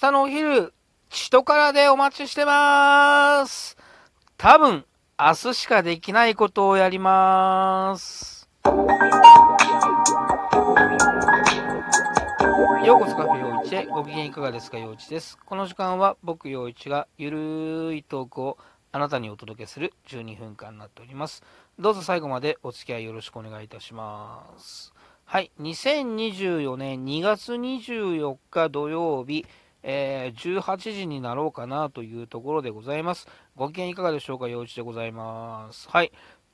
日のお昼、人からでお待ちしてまーす。多分、明日しかできないことをやりまーす。ようこそカフェ陽一へご機嫌いかがですか陽一です。この時間は僕陽一がゆるーいトークをあなたにお届けする12分間になっております。どうぞ最後までお付き合いよろしくお願いいたします。はい、2024年2月24日土曜日、えー、18時になろうかなというところでございます。ご機嫌いかがでしょうか陽一でございます。はい。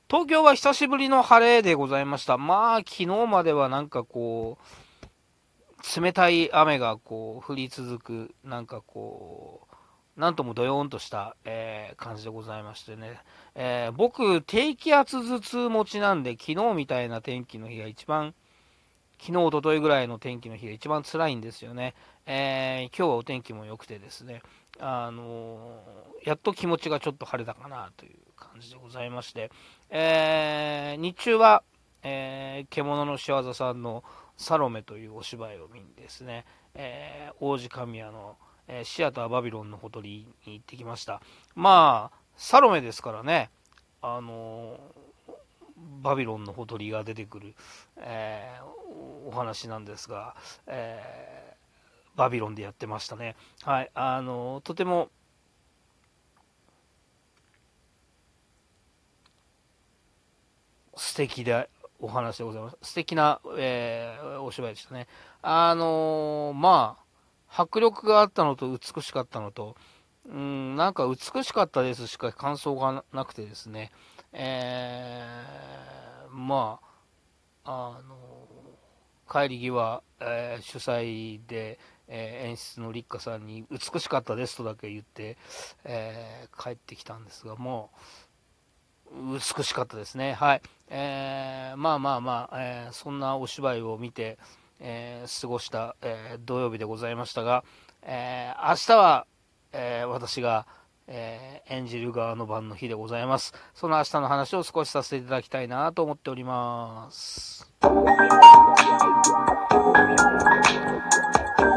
東京は久しぶりの晴れでございました。まあ、昨日まではなんかこう、冷たい雨がこう降り続く、なんかこう、なんともどよーんとした、えー、感じでございましてね。えー、僕、低気圧頭痛持ちなんで、昨日みたいな天気の日が一番昨日、おとといぐらいの天気の日が一番辛いんですよね。えー、今日はお天気も良くてですね、あのー、やっと気持ちがちょっと晴れたかなという感じでございまして、えー、日中は、えー、獣の仕業さんのサロメというお芝居を見にですね、え王子神谷の、えシアターバビロンのほとりに行ってきました。まあ、サロメですからね、あのバビロンのほとりが出てくる、えー、お話なんですが、えー、バビロンでやってましたね。はい、あのとても素敵でお話でございます。素敵な、えー、お芝居でしたね。あの、まあ、迫力があったのと美しかったのと、うん、なんか美しかったですしか感想がなくてですね、えー、まあ、あの、帰り際、えー、主催で、えー、演出の立花さんに美しかったですとだけ言って、えー、帰ってきたんですが、もう、美しかったですね。はい。えー、まあまあまあ、えー、そんなお芝居を見て、えー、過ごした、え、土曜日でございましたが、え、明日は、え、私が、えー、演じる側の番の日でございます。その明日の話を少しさせていただきたいなと思っております。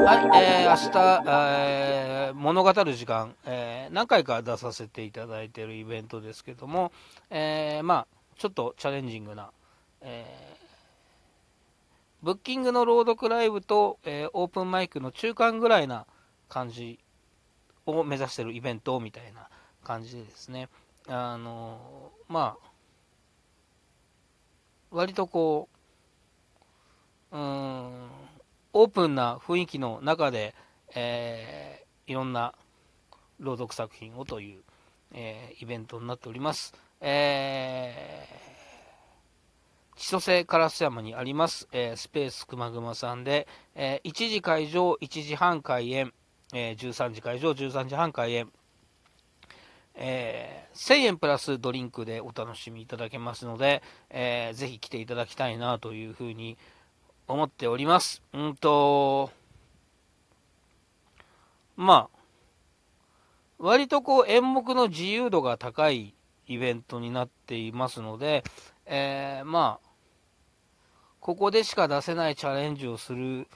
はい、えー、明日、えー、物語る時間、えー、何回か出させていただいているイベントですけども、えー、まあ、ちょっとチャレンジングな、えー、ブッキングの朗読ライブと、えー、オープンマイクの中間ぐらいな感じを目指してるイベントみたいな感じでですね、あの、まあ、割とこう、うん、オープンな雰囲気の中で、えー、いろんな朗読作品をという、えー、イベントになっております。えー、千歳烏山にあります、えー、スペースくまぐまさんで、えー、1時会場、1時半開演、えー、13時会場、13時半開演、えー、1000円プラスドリンクでお楽しみいただけますので、えー、ぜひ来ていただきたいなというふうに思っております。うんと、まあ、割とこう演目の自由度が高いイベントになっていますので、えー、まあ、ここでしか出せないチャレンジをする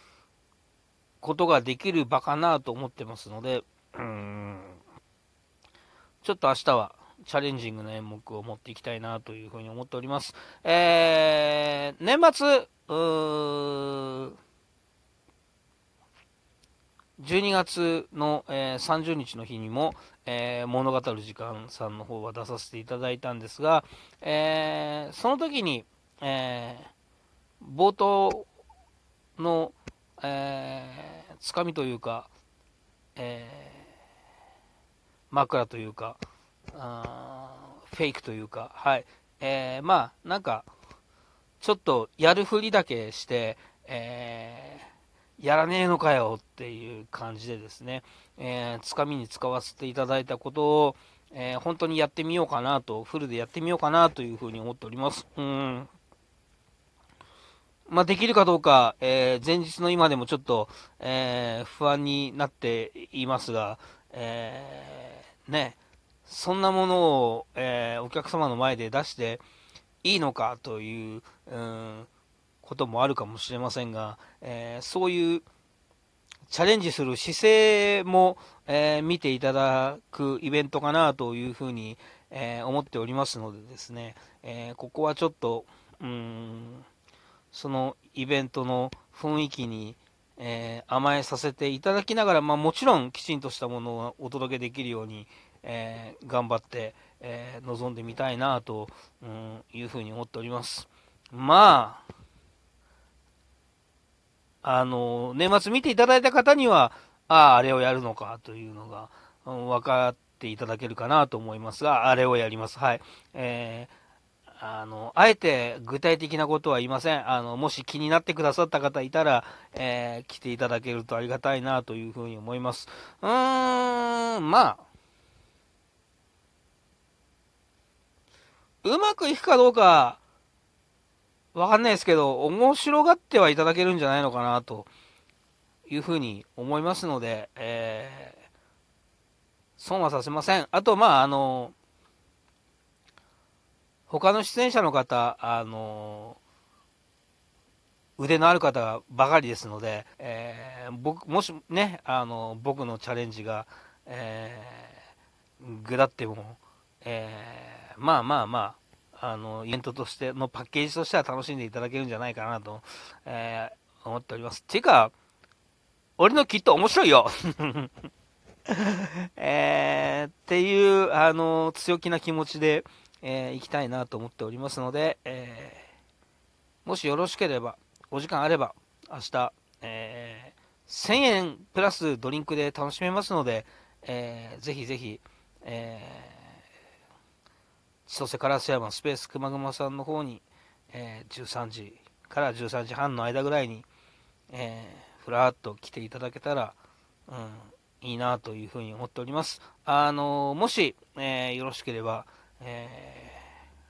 ことができる場かなと思ってますので、うん、ちょっと明日はチャレンジングな演目を持っていきたいなというふうに思っております。えー、年末、12月の、えー、30日の日にも、えー、物語る時間さんの方は出させていただいたんですが、えー、その時に、え冒頭の、えつかみというか、えー、枕というか、フェイクというか、はい。えー、まあ、なんか、ちょっとやるふりだけして、えー、やらねえのかよっていう感じでですね、えー、つかみに使わせていただいたことを、えー、本当にやってみようかなと、フルでやってみようかなというふうに思っております。うん。まあ、できるかどうか、えー、前日の今でもちょっと、えー、不安になっていますが、えー、ね、そんなものを、えお客様の前で出していいのかという、うん、こともあるかもしれませんが、えそういうチャレンジする姿勢も、え、見ていただくイベントかなというふうに、え、思っておりますのでですね、え、ここはちょっと、うん、そのイベントの雰囲気に、え甘えさせていただきながら、まあ、もちろんきちんとしたものをお届けできるように、え頑張って、え臨んでみたいなと、うん、いうふうに思っております。まあ、あの、年末見ていただいた方には、ああ、あれをやるのかというのが、うん、分かっていただけるかなと思いますが、あれをやります。はい。えー、あの、あえて具体的なことは言いません。あの、もし気になってくださった方いたら、えー、来ていただけるとありがたいなというふうに思います。うーん、まあ、うまくいくかどうか、わかんないですけど、面白がってはいただけるんじゃないのかなというふうに思いますので、えー、損はさせません。あと、まあ、あの、他の出演者の方、あの、腕のある方ばかりですので、えー、僕、もしね、あの、僕のチャレンジが、えー、ぐだっても、えー、まあまあまあ、あの、イベントとしてのパッケージとしては楽しんでいただけるんじゃないかなと、えー、思っております。ていうか、俺のきっと面白いよ えー、っていう、あの、強気な気持ちで、えー、行きたいなと思っておりますので、えー、もしよろしければ、お時間あれば、明日、えー、1000円プラスドリンクで楽しめますので、えー、ぜひぜひ、えー千歳烏山スペースくまぐまさんの方に、えー、13時から13時半の間ぐらいに、えー、ふらっと来ていただけたら、うん、いいなというふうに思っております。あのー、もし、えー、よろしければ、え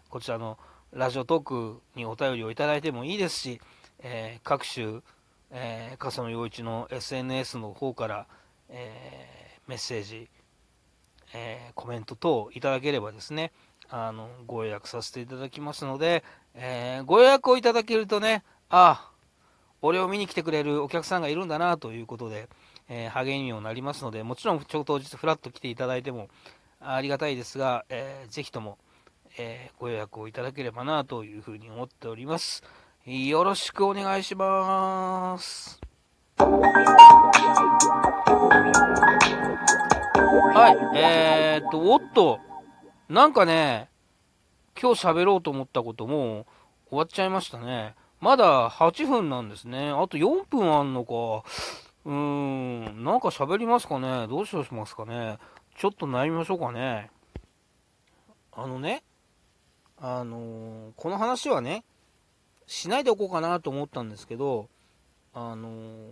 ー、こちらのラジオトークにお便りをいただいてもいいですし、え各種、え笠野陽一の SNS の方から、えメッセージ、えコメント等いただければですね、あの、ご予約させていただきますので、え、ご予約をいただけるとね、ああ、俺を見に来てくれるお客さんがいるんだなということで、えー、励みにもなりますので、もちろんちょ当日フラッと来ていただいてもありがたいですが、えー、ぜひとも、えー、ご予約をいただければなというふうに思っております。よろしくお願いします。はい、えー、っと、おっと、なんかね、今日喋ろうと思ったことも終わっちゃいましたね。まだ8分なんですね。あと4分あんのか。うーん、なんか喋りますかねどうしますかねちょっと悩みましょうかね。あのね、あのー、この話はね、しないでおこうかなと思ったんですけど、あのー、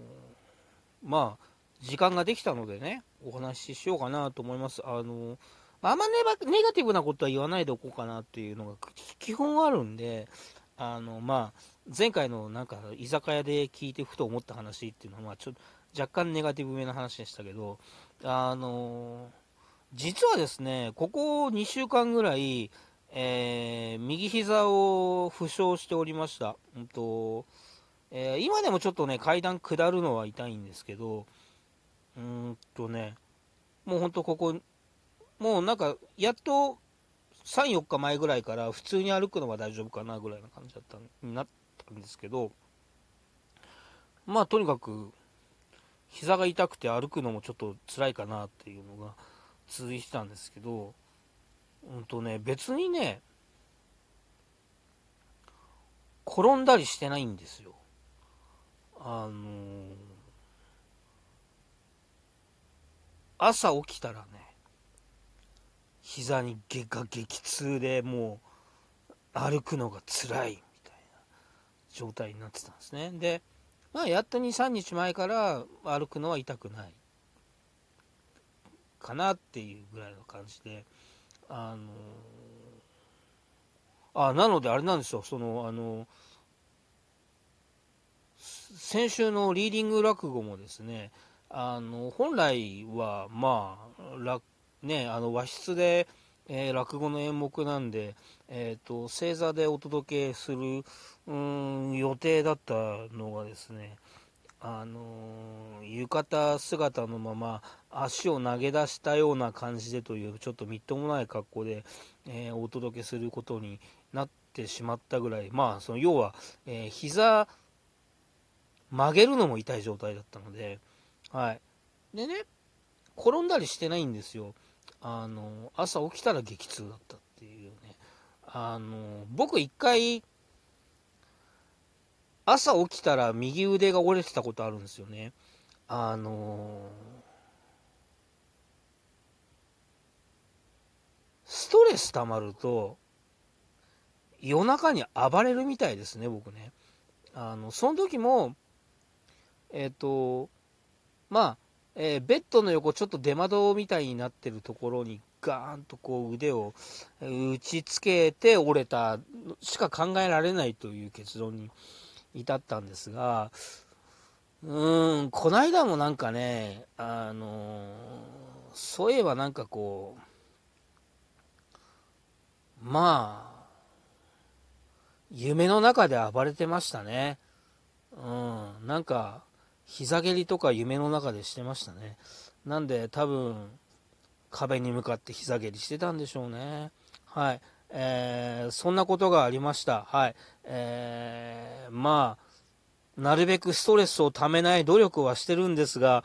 まあ、時間ができたのでね、お話ししようかなと思います。あのーあんまネネガティブなことは言わないでおこうかなっていうのが基本あるんで、あの、まあ、前回のなんか居酒屋で聞いてふと思った話っていうのは、まあ、ちょっと若干ネガティブめな話でしたけど、あの、実はですね、ここ2週間ぐらい、えー、右膝を負傷しておりました。うんとえー、今でもちょっとね、階段下るのは痛いんですけど、うんとね、もうほんとここもうなんか、やっと3、4日前ぐらいから普通に歩くのは大丈夫かなぐらいな感じだったになったんですけど、まあとにかく、膝が痛くて歩くのもちょっと辛いかなっていうのが続いてたんですけど、うんとね、別にね、転んだりしてないんですよ。あのー、朝起きたらね、膝にが激痛でもう歩くのが辛いみたいな状態になってたんですね。で、まあ、やっと2、3日前から歩くのは痛くないかなっていうぐらいの感じで、あのあ、なのであれなんですよ、その、あの先週のリーディング落語もですね、あの本来はまあね、あの和室で、えー、落語の演目なんで、えーと、正座でお届けするうん予定だったのがですねあのー、浴衣姿のまま足を投げ出したような感じでというちょっとみっともない格好で、えー、お届けすることになってしまったぐらい、まあ、その要は、えー、膝曲げるのも痛い状態だったので、はい。でね、転んだりしてないんですよ。あの、朝起きたら激痛だったっていうね。あの、僕一回、朝起きたら右腕が折れてたことあるんですよね。あのストレス溜まると、夜中に暴れるみたいですね、僕ね。あの、その時も、えっ、ー、と、まあ、えー、ベッドの横、ちょっと出窓みたいになってるところに、ガーンとこう腕を打ちつけて折れたしか考えられないという結論に至ったんですが、うーん、こないだもなんかね、あのそういえばなんかこう、まあ、夢の中で暴れてましたね。うん、なんか、膝蹴りとか夢の中でしてましたね。なんで多分、壁に向かって膝蹴りしてたんでしょうね。はい。えー、そんなことがありました。はい。えー、まあ、なるべくストレスをためない努力はしてるんですが、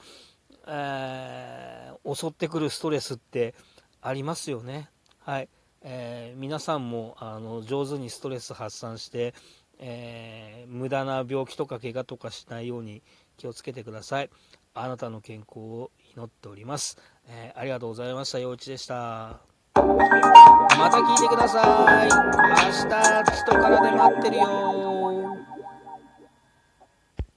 えー、襲ってくるストレスってありますよね。はい。えー、皆さんもあの上手にストレス発散して、えー、無駄な病気とか怪我とかしないように気をつけてください。あなたの健康を祈っております。えー、ありがとうございました。陽一でした。また聞いてください。明日、人からで待ってるよ